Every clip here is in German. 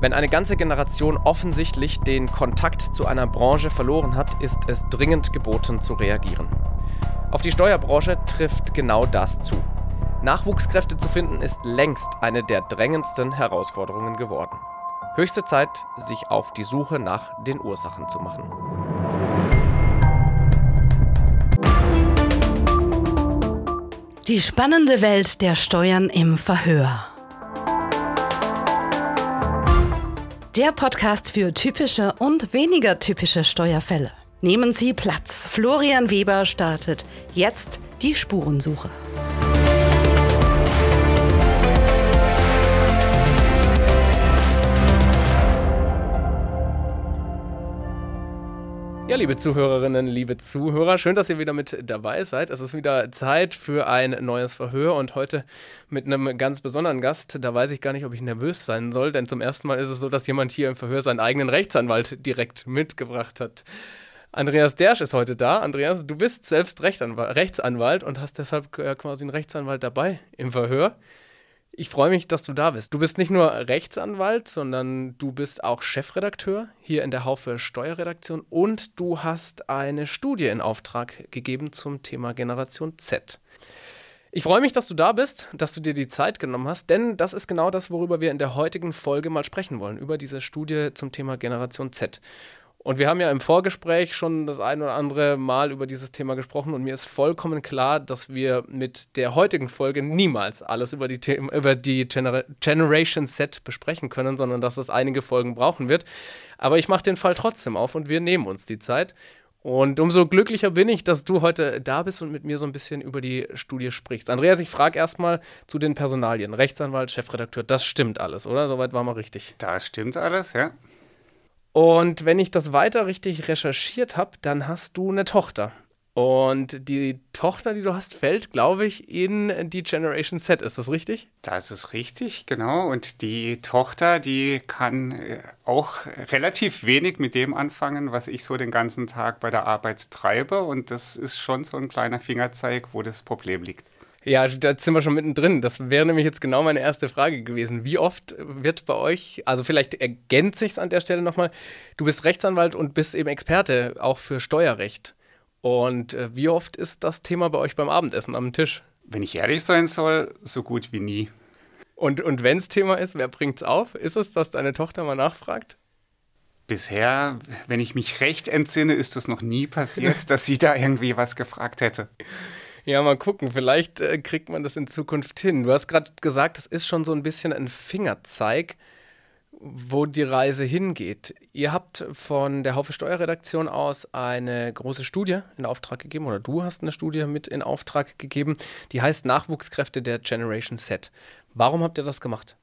Wenn eine ganze Generation offensichtlich den Kontakt zu einer Branche verloren hat, ist es dringend geboten zu reagieren. Auf die Steuerbranche trifft genau das zu. Nachwuchskräfte zu finden ist längst eine der drängendsten Herausforderungen geworden. Höchste Zeit, sich auf die Suche nach den Ursachen zu machen. Die spannende Welt der Steuern im Verhör. Der Podcast für typische und weniger typische Steuerfälle. Nehmen Sie Platz. Florian Weber startet jetzt die Spurensuche. Ja, liebe Zuhörerinnen, liebe Zuhörer, schön, dass ihr wieder mit dabei seid. Es ist wieder Zeit für ein neues Verhör und heute mit einem ganz besonderen Gast. Da weiß ich gar nicht, ob ich nervös sein soll, denn zum ersten Mal ist es so, dass jemand hier im Verhör seinen eigenen Rechtsanwalt direkt mitgebracht hat. Andreas Dersch ist heute da. Andreas, du bist selbst Rechtsanwalt und hast deshalb äh, quasi einen Rechtsanwalt dabei im Verhör. Ich freue mich, dass du da bist. Du bist nicht nur Rechtsanwalt, sondern du bist auch Chefredakteur hier in der Haufe Steuerredaktion und du hast eine Studie in Auftrag gegeben zum Thema Generation Z. Ich freue mich, dass du da bist, dass du dir die Zeit genommen hast, denn das ist genau das, worüber wir in der heutigen Folge mal sprechen wollen, über diese Studie zum Thema Generation Z. Und wir haben ja im Vorgespräch schon das ein oder andere Mal über dieses Thema gesprochen und mir ist vollkommen klar, dass wir mit der heutigen Folge niemals alles über die, Themen, über die Gener Generation Set besprechen können, sondern dass es einige Folgen brauchen wird. Aber ich mache den Fall trotzdem auf und wir nehmen uns die Zeit. Und umso glücklicher bin ich, dass du heute da bist und mit mir so ein bisschen über die Studie sprichst. Andreas, ich frage erstmal zu den Personalien. Rechtsanwalt, Chefredakteur, das stimmt alles, oder? Soweit war mal richtig. Das stimmt alles, ja. Und wenn ich das weiter richtig recherchiert habe, dann hast du eine Tochter. Und die Tochter, die du hast, fällt, glaube ich, in die Generation Z. Ist das richtig? Das ist richtig, genau. Und die Tochter, die kann äh, auch relativ wenig mit dem anfangen, was ich so den ganzen Tag bei der Arbeit treibe. Und das ist schon so ein kleiner Fingerzeig, wo das Problem liegt. Ja, da sind wir schon mittendrin. Das wäre nämlich jetzt genau meine erste Frage gewesen. Wie oft wird bei euch, also vielleicht ergänzt sich an der Stelle nochmal, du bist Rechtsanwalt und bist eben Experte auch für Steuerrecht. Und äh, wie oft ist das Thema bei euch beim Abendessen am Tisch? Wenn ich ehrlich sein soll, so gut wie nie. Und, und wenn es Thema ist, wer bringt es auf? Ist es, dass deine Tochter mal nachfragt? Bisher, wenn ich mich recht entsinne, ist es noch nie passiert, dass sie da irgendwie was gefragt hätte. Ja, mal gucken. Vielleicht äh, kriegt man das in Zukunft hin. Du hast gerade gesagt, das ist schon so ein bisschen ein Fingerzeig, wo die Reise hingeht. Ihr habt von der Haufe Steuerredaktion aus eine große Studie in Auftrag gegeben, oder du hast eine Studie mit in Auftrag gegeben, die heißt Nachwuchskräfte der Generation Z. Warum habt ihr das gemacht?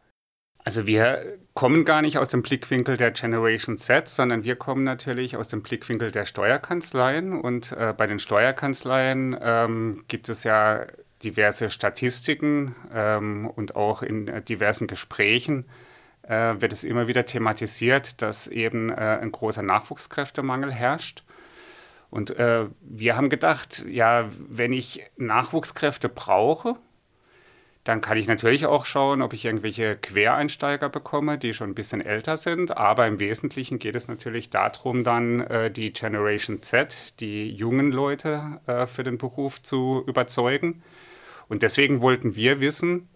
Also wir kommen gar nicht aus dem Blickwinkel der Generation Z, sondern wir kommen natürlich aus dem Blickwinkel der Steuerkanzleien. Und äh, bei den Steuerkanzleien ähm, gibt es ja diverse Statistiken ähm, und auch in äh, diversen Gesprächen äh, wird es immer wieder thematisiert, dass eben äh, ein großer Nachwuchskräftemangel herrscht. Und äh, wir haben gedacht, ja, wenn ich Nachwuchskräfte brauche, dann kann ich natürlich auch schauen, ob ich irgendwelche Quereinsteiger bekomme, die schon ein bisschen älter sind. Aber im Wesentlichen geht es natürlich darum, dann äh, die Generation Z, die jungen Leute äh, für den Beruf zu überzeugen. Und deswegen wollten wir wissen,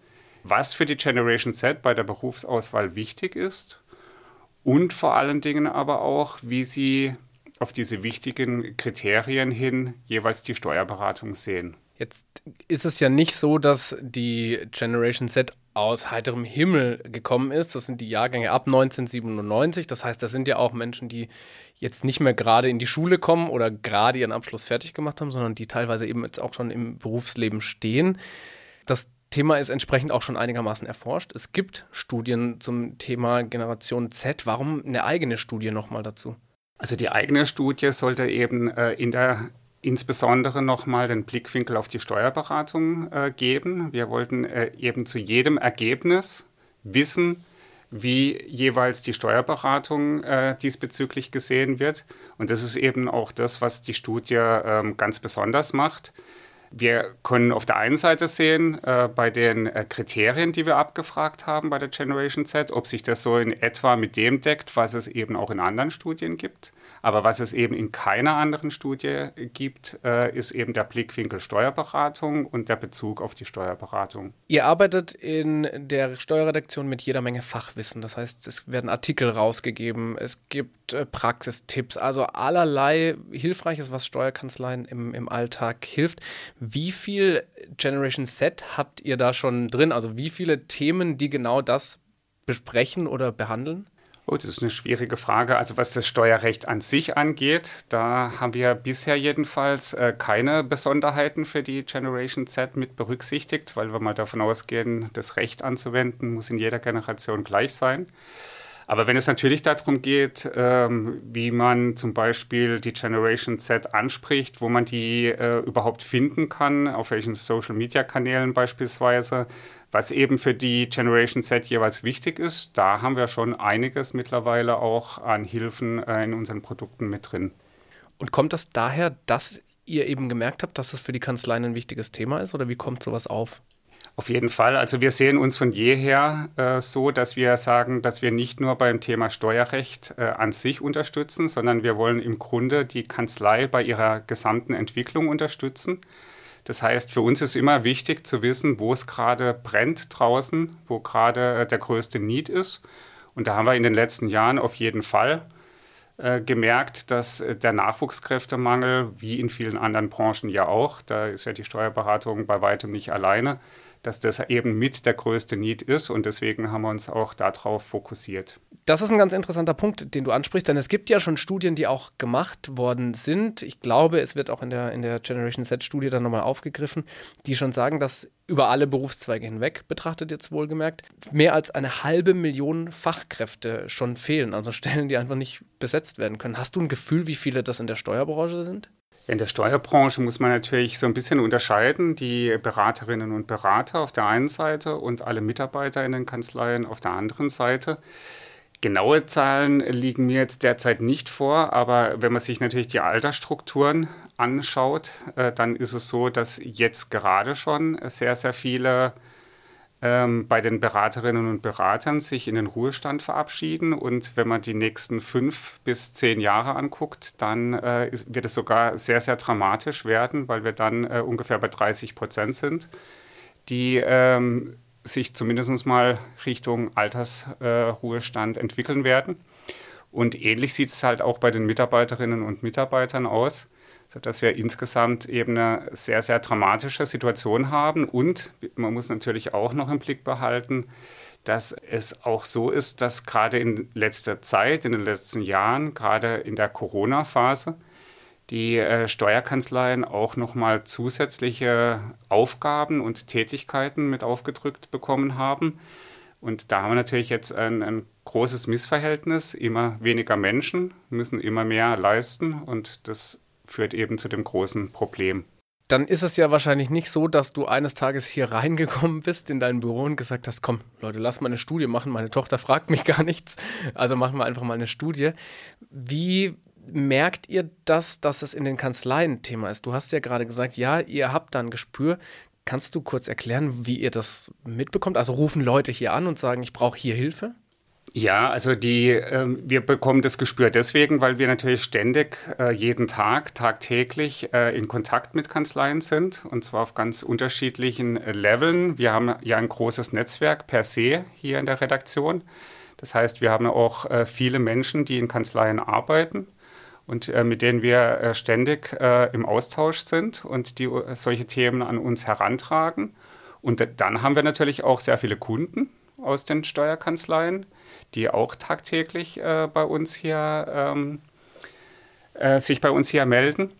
was für die Generation Z bei der Berufsauswahl wichtig ist und vor allen Dingen aber auch, wie sie auf diese wichtigen Kriterien hin jeweils die Steuerberatung sehen. Jetzt ist es ja nicht so, dass die Generation Z aus heiterem Himmel gekommen ist. Das sind die Jahrgänge ab 1997. Das heißt, das sind ja auch Menschen, die jetzt nicht mehr gerade in die Schule kommen oder gerade ihren Abschluss fertig gemacht haben, sondern die teilweise eben jetzt auch schon im Berufsleben stehen. Das Thema ist entsprechend auch schon einigermaßen erforscht. Es gibt Studien zum Thema Generation Z. Warum eine eigene Studie nochmal dazu? Also die eigene Studie sollte eben äh, in der insbesondere nochmal den Blickwinkel auf die Steuerberatung äh, geben. Wir wollten äh, eben zu jedem Ergebnis wissen, wie jeweils die Steuerberatung äh, diesbezüglich gesehen wird. Und das ist eben auch das, was die Studie ähm, ganz besonders macht. Wir können auf der einen Seite sehen, äh, bei den äh, Kriterien, die wir abgefragt haben bei der Generation Z, ob sich das so in etwa mit dem deckt, was es eben auch in anderen Studien gibt. Aber was es eben in keiner anderen Studie gibt, äh, ist eben der Blickwinkel Steuerberatung und der Bezug auf die Steuerberatung. Ihr arbeitet in der Steuerredaktion mit jeder Menge Fachwissen. Das heißt, es werden Artikel rausgegeben, es gibt äh, Praxistipps, also allerlei Hilfreiches, was Steuerkanzleien im, im Alltag hilft. Wie viel Generation Set habt ihr da schon drin? Also wie viele Themen, die genau das besprechen oder behandeln? Oh, das ist eine schwierige Frage. Also was das Steuerrecht an sich angeht, da haben wir bisher jedenfalls äh, keine Besonderheiten für die Generation Z mit berücksichtigt, weil wir mal davon ausgehen, das Recht anzuwenden muss in jeder Generation gleich sein. Aber wenn es natürlich darum geht, ähm, wie man zum Beispiel die Generation Z anspricht, wo man die äh, überhaupt finden kann, auf welchen Social-Media-Kanälen beispielsweise, was eben für die Generation Z jeweils wichtig ist, da haben wir schon einiges mittlerweile auch an Hilfen äh, in unseren Produkten mit drin. Und kommt das daher, dass ihr eben gemerkt habt, dass es für die Kanzleien ein wichtiges Thema ist oder wie kommt sowas auf? Auf jeden Fall. Also wir sehen uns von jeher äh, so, dass wir sagen, dass wir nicht nur beim Thema Steuerrecht äh, an sich unterstützen, sondern wir wollen im Grunde die Kanzlei bei ihrer gesamten Entwicklung unterstützen. Das heißt, für uns ist immer wichtig zu wissen, wo es gerade brennt draußen, wo gerade äh, der größte Need ist. Und da haben wir in den letzten Jahren auf jeden Fall äh, gemerkt, dass äh, der Nachwuchskräftemangel, wie in vielen anderen Branchen ja auch, da ist ja die Steuerberatung bei weitem nicht alleine, dass das eben mit der größte Need ist und deswegen haben wir uns auch darauf fokussiert. Das ist ein ganz interessanter Punkt, den du ansprichst, denn es gibt ja schon Studien, die auch gemacht worden sind. Ich glaube, es wird auch in der, in der Generation Z-Studie dann nochmal aufgegriffen, die schon sagen, dass über alle Berufszweige hinweg, betrachtet jetzt wohlgemerkt, mehr als eine halbe Million Fachkräfte schon fehlen, also Stellen, die einfach nicht besetzt werden können. Hast du ein Gefühl, wie viele das in der Steuerbranche sind? In der Steuerbranche muss man natürlich so ein bisschen unterscheiden, die Beraterinnen und Berater auf der einen Seite und alle Mitarbeiter in den Kanzleien auf der anderen Seite. Genaue Zahlen liegen mir jetzt derzeit nicht vor, aber wenn man sich natürlich die Altersstrukturen anschaut, äh, dann ist es so, dass jetzt gerade schon sehr, sehr viele ähm, bei den Beraterinnen und Beratern sich in den Ruhestand verabschieden. Und wenn man die nächsten fünf bis zehn Jahre anguckt, dann äh, wird es sogar sehr, sehr dramatisch werden, weil wir dann äh, ungefähr bei 30 Prozent sind, die ähm, sich zumindest mal Richtung Altersruhestand äh, entwickeln werden. Und ähnlich sieht es halt auch bei den Mitarbeiterinnen und Mitarbeitern aus sodass wir insgesamt eben eine sehr, sehr dramatische Situation haben. Und man muss natürlich auch noch im Blick behalten, dass es auch so ist, dass gerade in letzter Zeit, in den letzten Jahren, gerade in der Corona-Phase, die äh, Steuerkanzleien auch nochmal zusätzliche Aufgaben und Tätigkeiten mit aufgedrückt bekommen haben. Und da haben wir natürlich jetzt ein, ein, großes Missverhältnis. Immer weniger Menschen müssen immer mehr leisten und das führt eben zu dem großen Problem. Dann ist es ja wahrscheinlich nicht so, dass du eines Tages hier reingekommen bist in dein Büro und gesagt hast, komm, Leute, lass mal eine Studie machen. Meine Tochter fragt mich gar nichts. Also machen wir einfach mal eine Studie. Wie merkt ihr das, dass es in den Kanzleien Thema ist? Du hast ja gerade gesagt, ja, ihr habt da ein Gespür. Kannst du kurz erklären, wie ihr das mitbekommt? Also rufen Leute hier an und sagen, ich brauche hier Hilfe? Ja, also die, äh, wir bekommen das Gespür deswegen, weil wir natürlich ständig, äh, jeden Tag, tagtäglich äh, in Kontakt mit Kanzleien sind und zwar auf ganz unterschiedlichen äh, Leveln. Wir haben ja ein großes Netzwerk per se hier in der Redaktion. Das heißt, wir haben auch äh, viele Menschen, die in Kanzleien arbeiten und äh, mit denen wir ständig im Austausch sind und die solche Themen an uns herantragen. Und dann haben wir natürlich auch sehr viele Kunden aus den Steuerkanzleien die auch tagtäglich äh, bei uns hier ähm, äh, sich bei uns hier melden.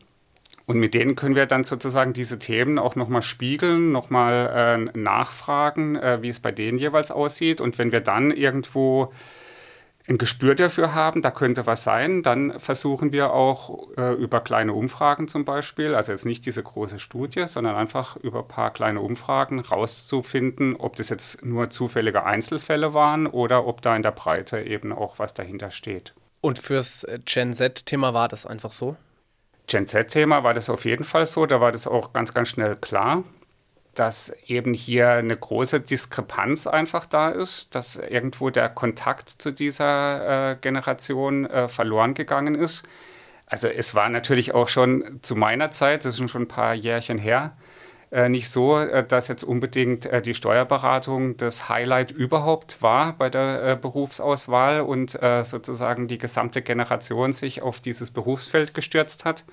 Und mit denen können wir dann sozusagen diese Themen auch nochmal spiegeln, nochmal äh, nachfragen, äh, wie es bei denen jeweils aussieht. Und wenn wir dann irgendwo ein Gespür dafür haben, da könnte was sein, dann versuchen wir auch äh, über kleine Umfragen zum Beispiel, also jetzt nicht diese große Studie, sondern einfach über ein paar kleine Umfragen rauszufinden, ob das jetzt nur zufällige Einzelfälle waren oder ob da in der Breite eben auch was dahinter steht. Und fürs Gen Z-Thema war das einfach so? Gen Z-Thema war das auf jeden Fall so. Da war das auch ganz, ganz schnell klar, dass eben hier eine große Diskrepanz einfach da ist, dass irgendwo der Kontakt zu dieser äh, Generation äh, verloren gegangen ist. Also es war natürlich auch schon zu meiner Zeit, das ist schon ein paar Jährchen her, äh, nicht so, äh, dass jetzt unbedingt äh, die Steuerberatung das Highlight überhaupt war bei der Berufsauswahl und sozusagen die gesamte Generation sich auf dieses Berufsfeld gestürzt hat.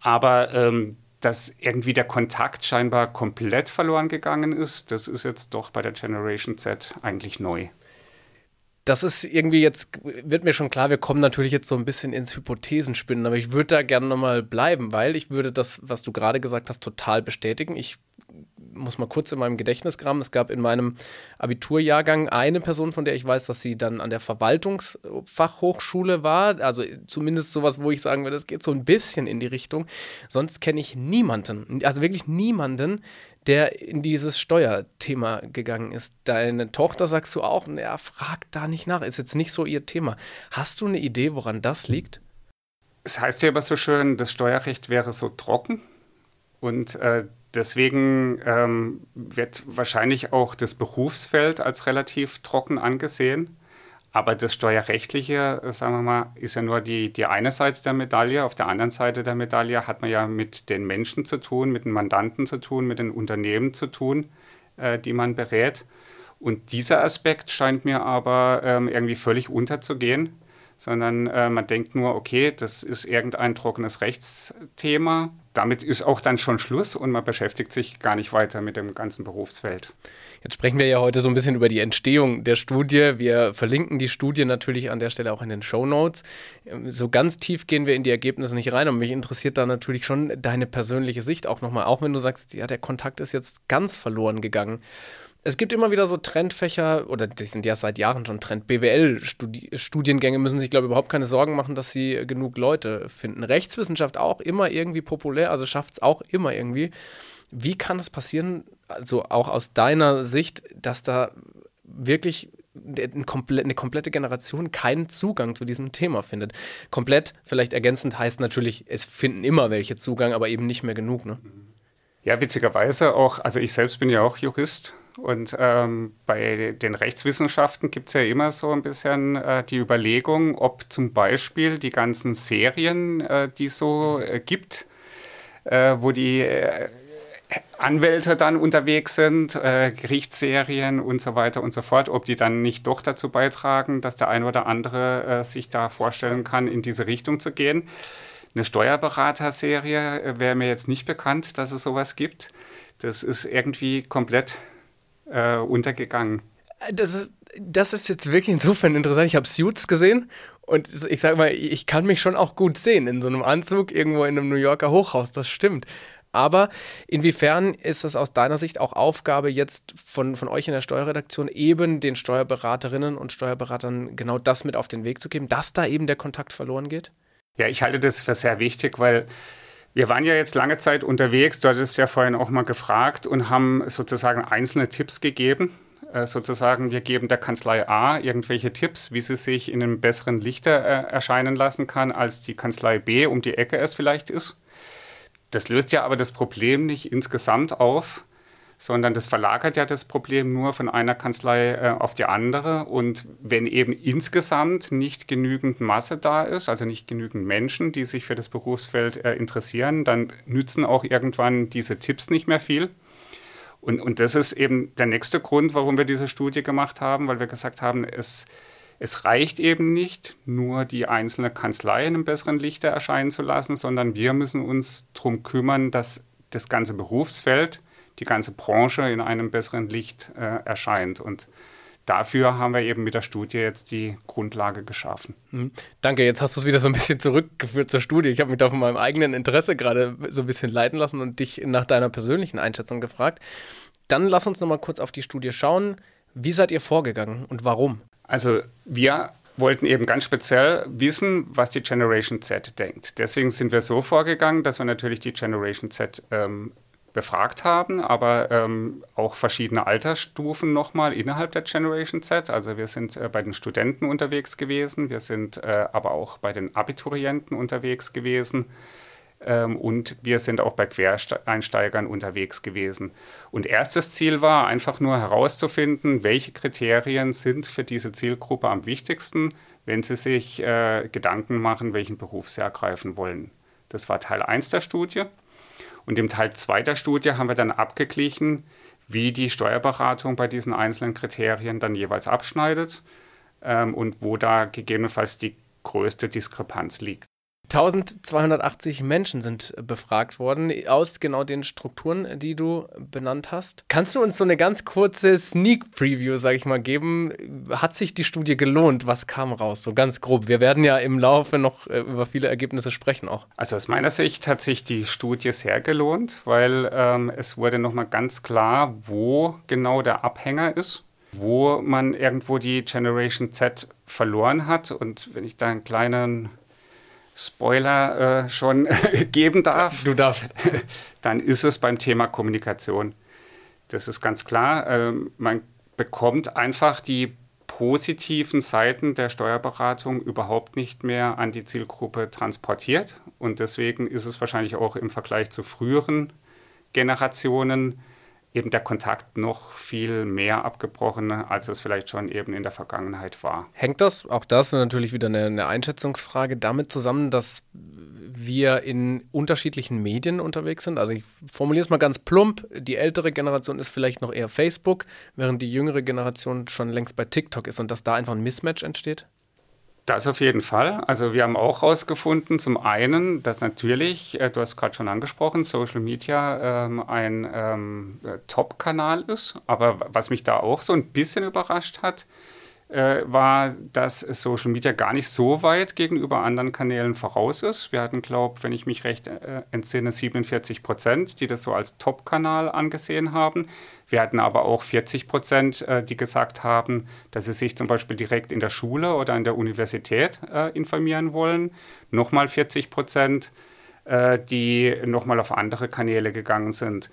Aber ähm, dass irgendwie der Kontakt scheinbar komplett verloren gegangen ist, das ist jetzt doch bei der Generation Z eigentlich neu das ist irgendwie jetzt, wird mir schon klar, wir kommen natürlich jetzt so ein bisschen ins Hypothesenspinnen, aber ich würde da gerne nochmal bleiben, weil ich würde das, was du gerade gesagt hast, total bestätigen. Ich muss mal kurz in meinem Gedächtnis graben. Es gab in meinem Abiturjahrgang eine Person, von der ich weiß, dass sie dann an der Verwaltungsfachhochschule war. Also zumindest sowas, wo ich sagen würde, das geht so ein bisschen in die Richtung. Sonst kenne ich niemanden, also wirklich niemanden, der in dieses Steuerthema gegangen ist. Deine Tochter sagst du auch, naja, frag da nicht nach, ist jetzt nicht so ihr Thema. Hast du eine Idee, woran das liegt? Es heißt ja aber so schön, das Steuerrecht wäre so trocken und äh, deswegen ähm, wird wahrscheinlich auch das Berufsfeld als relativ trocken angesehen. Aber das Steuerrechtliche, sagen wir mal, ist ja nur die, die eine Seite der Medaille. Auf der anderen Seite der Medaille hat man ja mit den Menschen zu tun, mit den Mandanten zu tun, mit den Unternehmen zu tun, äh, die man berät. Und dieser Aspekt scheint mir aber ähm, irgendwie völlig unterzugehen, sondern äh, man denkt nur, okay, das ist irgendein trockenes Rechtsthema. Damit ist auch dann schon Schluss und man beschäftigt sich gar nicht weiter mit dem ganzen Berufsfeld. Jetzt sprechen wir ja heute so ein bisschen über die Entstehung der Studie. Wir verlinken die Studie natürlich an der Stelle auch in den Show Notes. So ganz tief gehen wir in die Ergebnisse nicht rein und mich interessiert da natürlich schon deine persönliche Sicht auch nochmal, auch wenn du sagst, ja, der Kontakt ist jetzt ganz verloren gegangen. Es gibt immer wieder so Trendfächer, oder die sind ja seit Jahren schon Trend. BWL-Studiengänge müssen sich, glaube ich, überhaupt keine Sorgen machen, dass sie genug Leute finden. Rechtswissenschaft auch immer irgendwie populär, also schafft es auch immer irgendwie. Wie kann das passieren, also auch aus deiner Sicht, dass da wirklich eine komplette Generation keinen Zugang zu diesem Thema findet. Komplett, vielleicht ergänzend heißt natürlich, es finden immer welche Zugang, aber eben nicht mehr genug. Ne? Ja, witzigerweise auch, also ich selbst bin ja auch Jurist und ähm, bei den Rechtswissenschaften gibt es ja immer so ein bisschen äh, die Überlegung, ob zum Beispiel die ganzen Serien, äh, die so äh, gibt, äh, wo die äh, Anwälte dann unterwegs sind, äh, Gerichtsserien und so weiter und so fort, ob die dann nicht doch dazu beitragen, dass der eine oder andere sich da vorstellen kann, in diese Richtung zu gehen. Eine Steuerberaterserie wäre mir jetzt nicht bekannt, dass es sowas gibt. Das ist irgendwie komplett äh, untergegangen. Das ist, das ist jetzt wirklich insofern interessant. Ich habe Suits gesehen und ich sage mal, ich kann mich schon auch gut sehen in so einem Anzug irgendwo in einem New Yorker Hochhaus. Das stimmt. Aber inwiefern ist es aus deiner Sicht auch Aufgabe jetzt von, von euch in der Steuerredaktion, eben den Steuerberaterinnen und Steuerberatern genau das mit auf den Weg zu geben, dass da eben der Kontakt verloren geht? Ja, ich halte das für sehr wichtig, weil wir waren ja jetzt lange Zeit unterwegs, du hattest ja vorhin auch mal gefragt und haben sozusagen einzelne Tipps gegeben. Äh, sozusagen, wir geben der Kanzlei A irgendwelche Tipps, wie sie sich in einem besseren Lichte äh, erscheinen lassen kann, als die Kanzlei B um die Ecke es vielleicht ist. Das löst ja aber das Problem nicht insgesamt auf, sondern das verlagert ja das Problem nur von einer Kanzlei äh, auf die andere. Und wenn eben insgesamt nicht genügend Masse da ist, also nicht genügend Menschen, die sich für das Berufsfeld äh, interessieren, dann nützen auch irgendwann diese Tipps nicht mehr viel. Und, und das ist eben der nächste Grund, warum wir diese Studie gemacht haben, weil wir gesagt haben, es es reicht eben nicht, nur die einzelne Kanzlei in einem besseren Lichte erscheinen zu lassen, sondern wir müssen uns darum kümmern, dass das ganze Berufsfeld, die ganze Branche in einem besseren Licht äh, erscheint. Und dafür haben wir eben mit der Studie jetzt die Grundlage geschaffen. Mhm. Danke, jetzt hast du es wieder so ein bisschen zurückgeführt zur Studie. Ich habe mich da von meinem eigenen Interesse gerade so ein bisschen leiten lassen und dich nach deiner persönlichen Einschätzung gefragt. Dann lass uns nochmal kurz auf die Studie schauen. Wie seid ihr vorgegangen und warum? Also wir wollten eben ganz speziell wissen, was die Generation Z denkt. Deswegen sind wir so vorgegangen, dass wir natürlich die Generation Z ähm, befragt haben, aber ähm, auch verschiedene Altersstufen nochmal innerhalb der Generation Z. Also wir sind äh, bei den Studenten unterwegs gewesen, wir sind äh, aber auch bei den Abiturienten unterwegs gewesen ähm, und wir sind auch bei Quereinsteigern unterwegs gewesen. Und erstes Ziel war einfach nur herauszufinden, welche Kriterien sind für diese Zielgruppe am wichtigsten, wenn sie sich äh, Gedanken machen, welchen Beruf sie ergreifen wollen. Das war Teil 1 der Studie. Und im Teil 2 der Studie haben wir dann abgeglichen, wie die Steuerberatung bei diesen einzelnen Kriterien dann jeweils abschneidet ähm, und wo da gegebenenfalls die größte Diskrepanz liegt. 1280 Menschen sind befragt worden aus genau den Strukturen, die du benannt hast. Kannst du uns so eine ganz kurze Sneak Preview, sage ich mal, geben? Hat sich die Studie gelohnt? Was kam raus? So ganz grob. Wir werden ja im Laufe noch äh, über viele Ergebnisse sprechen auch. Also aus meiner Sicht hat sich die Studie sehr gelohnt, weil ähm, es wurde nochmal ganz klar, wo genau der Abhänger ist wo man irgendwo die Generation Z verloren hat. Und wenn ich da einen kleinen Spoiler äh, schon geben darf, du darfst, dann ist es beim Thema Kommunikation. Das ist ganz klar. Äh, man bekommt einfach die positiven Seiten der Steuerberatung überhaupt nicht mehr an die Zielgruppe transportiert. Und deswegen ist es wahrscheinlich auch im Vergleich zu früheren Generationen eben der Kontakt noch viel mehr abgebrochen, als es vielleicht schon eben in der Vergangenheit war. Hängt das, auch das natürlich wieder eine, eine Einschätzungsfrage, damit zusammen, dass wir in unterschiedlichen Medien unterwegs sind? Also ich formuliere es mal ganz plump, die ältere Generation ist vielleicht noch eher Facebook, während die jüngere Generation schon längst bei TikTok ist und dass da einfach ein Mismatch entsteht? Das auf jeden Fall. Also wir haben auch herausgefunden, zum einen, dass natürlich, äh, du hast gerade schon angesprochen, Social Media ähm, ein ähm, äh, Top-Kanal ist. Aber was mich da auch so ein bisschen überrascht hat, äh, war, dass Social Media gar nicht so weit gegenüber anderen Kanälen voraus ist. Wir hatten, glaube ich, wenn ich mich recht äh, entsinne, 47 Prozent, die das so als Top-Kanal angesehen haben. Wir hatten aber auch 40 Prozent, äh, die gesagt haben, dass sie sich zum Beispiel direkt in der Schule oder in der Universität äh, informieren wollen. Nochmal 40 Prozent, äh, die nochmal auf andere Kanäle gegangen sind.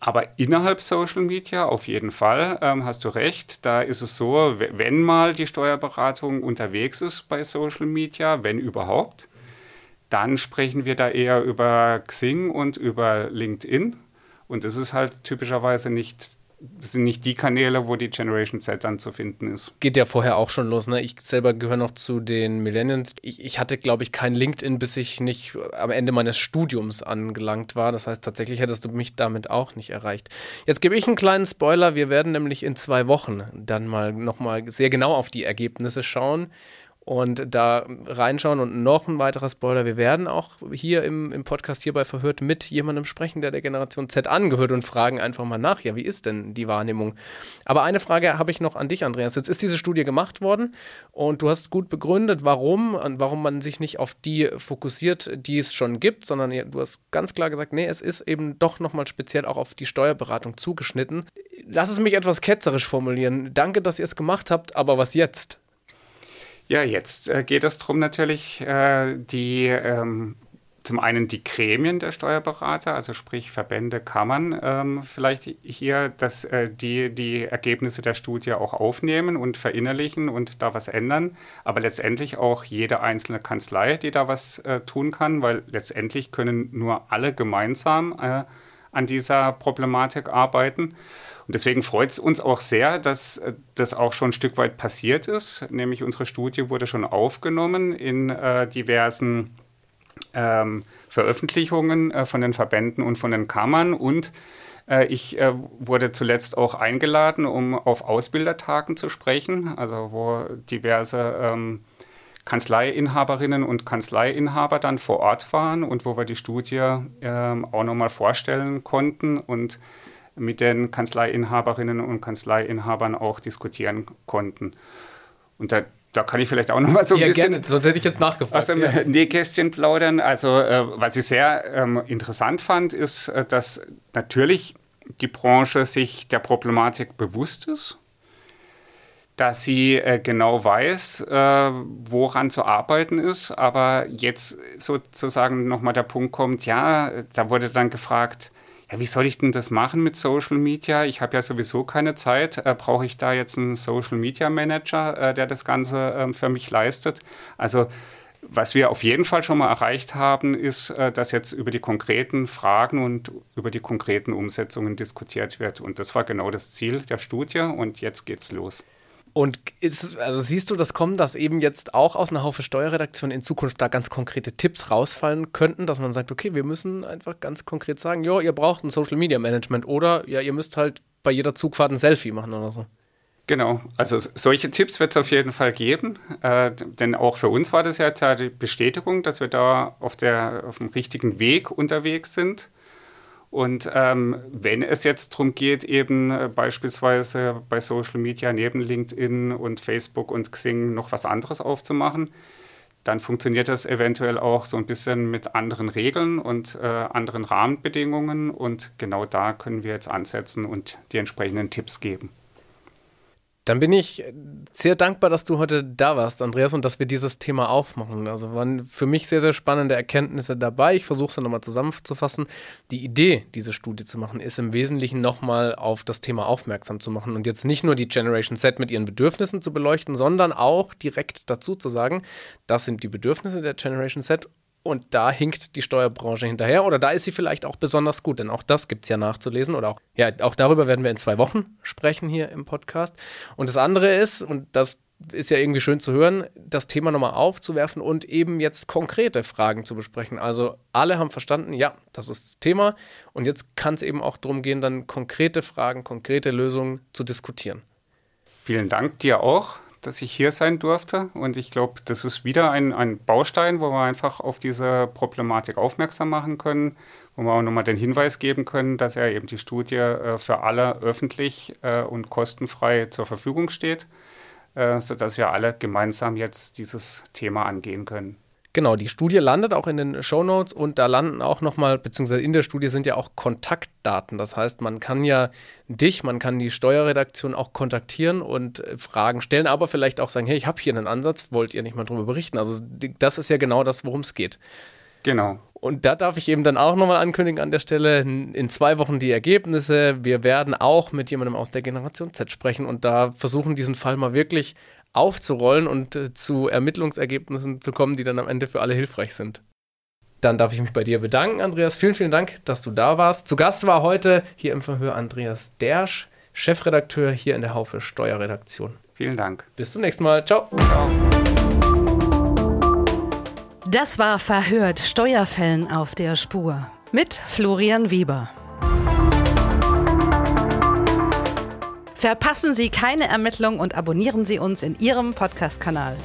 Aber innerhalb Social Media auf jeden Fall ähm, hast du recht. Da ist es so, wenn mal die Steuerberatung unterwegs ist bei Social Media, wenn überhaupt, dann sprechen wir da eher über Xing und über LinkedIn. Und das ist halt typischerweise nicht sind nicht die Kanäle, wo die Generation Z dann zu finden ist. Geht ja vorher auch schon los. Ne? Ich selber gehöre noch zu den Millennials. Ich, ich hatte, glaube ich, kein LinkedIn, bis ich nicht am Ende meines Studiums angelangt war. Das heißt, tatsächlich hättest du mich damit auch nicht erreicht. Jetzt gebe ich einen kleinen Spoiler. Wir werden nämlich in zwei Wochen dann mal nochmal sehr genau auf die Ergebnisse schauen und da reinschauen und noch ein weiterer Spoiler. Wir werden auch hier im, im Podcast hierbei verhört mit jemandem sprechen, der der Generation Z angehört und fragen einfach mal nach, ja, wie ist denn die Wahrnehmung? Aber eine Frage habe ich noch an dich, Andreas. Jetzt ist diese Studie gemacht worden und du hast gut begründet, warum warum man sich nicht auf die fokussiert, die es schon gibt, sondern du hast ganz klar gesagt, nee, es ist eben doch nochmal speziell auch auf die Steuerberatung zugeschnitten. Lass es mich etwas ketzerisch formulieren. Danke, dass ihr es gemacht habt, aber was jetzt? Ja, jetzt äh, geht es darum natürlich, äh, die ähm, zum einen die Gremien der Steuerberater, also sprich Verbände, Kammern, ähm, vielleicht hier, dass äh, die die Ergebnisse der Studie auch aufnehmen und verinnerlichen und da was ändern, aber letztendlich auch jede einzelne Kanzlei, die da was tun kann, weil letztendlich können nur alle gemeinsam an dieser Problematik arbeiten. Und deswegen freut es uns auch sehr, dass äh, das auch schon ein Stück weit passiert ist. Nämlich unsere Studie wurde schon aufgenommen in äh, diversen ähm, Veröffentlichungen äh, von den Verbänden und von den Kammern. Und äh, ich äh, wurde zuletzt auch eingeladen, um auf Ausbildertagen zu sprechen, also wo diverse ähm, Kanzleiinhaberinnen und Kanzleiinhaber dann vor Ort waren und wo wir die Studie ähm, auch nochmal vorstellen konnten und mit den Kanzleiinhaberinnen und Kanzleiinhabern auch diskutieren konnten. Und da, da kann ich vielleicht auch noch mal so ein ja, bisschen. Gerne. Sonst hätte ich jetzt nachgefragt. Aus dem ja. Nähkästchen plaudern. Also, äh, was ich sehr ähm, interessant fand, ist, äh, dass natürlich die Branche sich der Problematik bewusst ist, dass sie äh, genau weiß, äh, woran zu arbeiten ist. Aber jetzt sozusagen nochmal der Punkt kommt, ja, da wurde dann gefragt, ja, wie soll ich denn das machen mit Social Media? Ich habe ja sowieso keine Zeit. Äh, Brauche ich da jetzt einen Social Media Manager, äh, der das Ganze äh, für mich leistet? Also was wir auf jeden Fall schon mal erreicht haben, ist, äh, dass jetzt über die konkreten Fragen und über die konkreten Umsetzungen diskutiert wird. Und das war genau das Ziel der Studie und jetzt geht's los. Und ist, also siehst du das kommen, dass eben jetzt auch aus einer Haufe Steuerredaktion in Zukunft da ganz konkrete Tipps rausfallen könnten, dass man sagt, okay, wir müssen einfach ganz konkret sagen, ja, ihr braucht ein Social Media Management oder ja, ihr müsst halt bei jeder Zugfahrt ein Selfie machen oder so. Genau, also solche Tipps wird es auf jeden Fall geben, äh, denn auch für uns war das ja jetzt die Bestätigung, dass wir da auf, der, auf dem richtigen Weg unterwegs sind. Und ähm, wenn es jetzt darum geht, eben äh, beispielsweise bei Social Media neben LinkedIn und Facebook und Xing noch was anderes aufzumachen, dann funktioniert das eventuell auch so ein bisschen mit anderen Regeln und äh, anderen Rahmenbedingungen. Und genau da können wir jetzt ansetzen und die entsprechenden Tipps geben. Dann bin ich sehr dankbar, dass du heute da warst, Andreas, und dass wir dieses Thema aufmachen. Also waren für mich sehr, sehr spannende Erkenntnisse dabei. Ich versuche es nochmal zusammenzufassen. Die Idee, diese Studie zu machen, ist im Wesentlichen nochmal auf das Thema aufmerksam zu machen und jetzt nicht nur die Generation Z mit ihren Bedürfnissen zu beleuchten, sondern auch direkt dazu zu sagen, das sind die Bedürfnisse der Generation Z und da hinkt die Steuerbranche hinterher oder da ist sie vielleicht auch besonders gut, denn auch das gibt es ja nachzulesen oder auch, ja, auch darüber werden wir in zwei Wochen sprechen hier im Podcast. Und das andere ist, und das ist ja irgendwie schön zu hören, das Thema nochmal aufzuwerfen und eben jetzt konkrete Fragen zu besprechen. Also alle haben verstanden, ja, das ist das Thema und jetzt kann es eben auch darum gehen, dann konkrete Fragen, konkrete Lösungen zu diskutieren. Vielen Dank dir auch dass ich hier sein durfte. Und ich glaube, das ist wieder ein, ein Baustein, wo wir einfach auf diese Problematik aufmerksam machen können, wo wir auch nochmal den Hinweis geben können, dass ja eben die Studie äh, für alle öffentlich äh, und kostenfrei zur Verfügung steht, äh, sodass wir alle gemeinsam jetzt dieses Thema angehen können. Genau, die Studie landet auch in den Show Notes und da landen auch nochmal, beziehungsweise in der Studie sind ja auch Kontaktdaten. Das heißt, man kann ja dich, man kann die Steuerredaktion auch kontaktieren und äh, Fragen stellen, aber vielleicht auch sagen, hey, ich habe hier einen Ansatz, wollt ihr nicht mal drüber berichten? Also das ist ja genau das, worum es geht. Genau. Und da darf ich eben dann auch nochmal ankündigen an der Stelle, in zwei Wochen die Ergebnisse. Wir werden auch mit jemandem aus der Generation Z sprechen und da versuchen, diesen Fall mal wirklich aufzurollen und äh, zu Ermittlungsergebnissen zu kommen, die dann am Ende für alle hilfreich sind. Dann darf ich mich bei dir bedanken, Andreas. Vielen, vielen Dank, dass du da warst. Zu Gast war heute hier im Verhör Andreas Dersch, Chefredakteur hier in der Haufe Steuerredaktion. Vielen Dank. Bis zum nächsten Mal. Ciao. Ciao. Das war Verhört Steuerfällen auf der Spur mit Florian Weber. Verpassen Sie keine Ermittlung und abonnieren Sie uns in Ihrem Podcast-Kanal.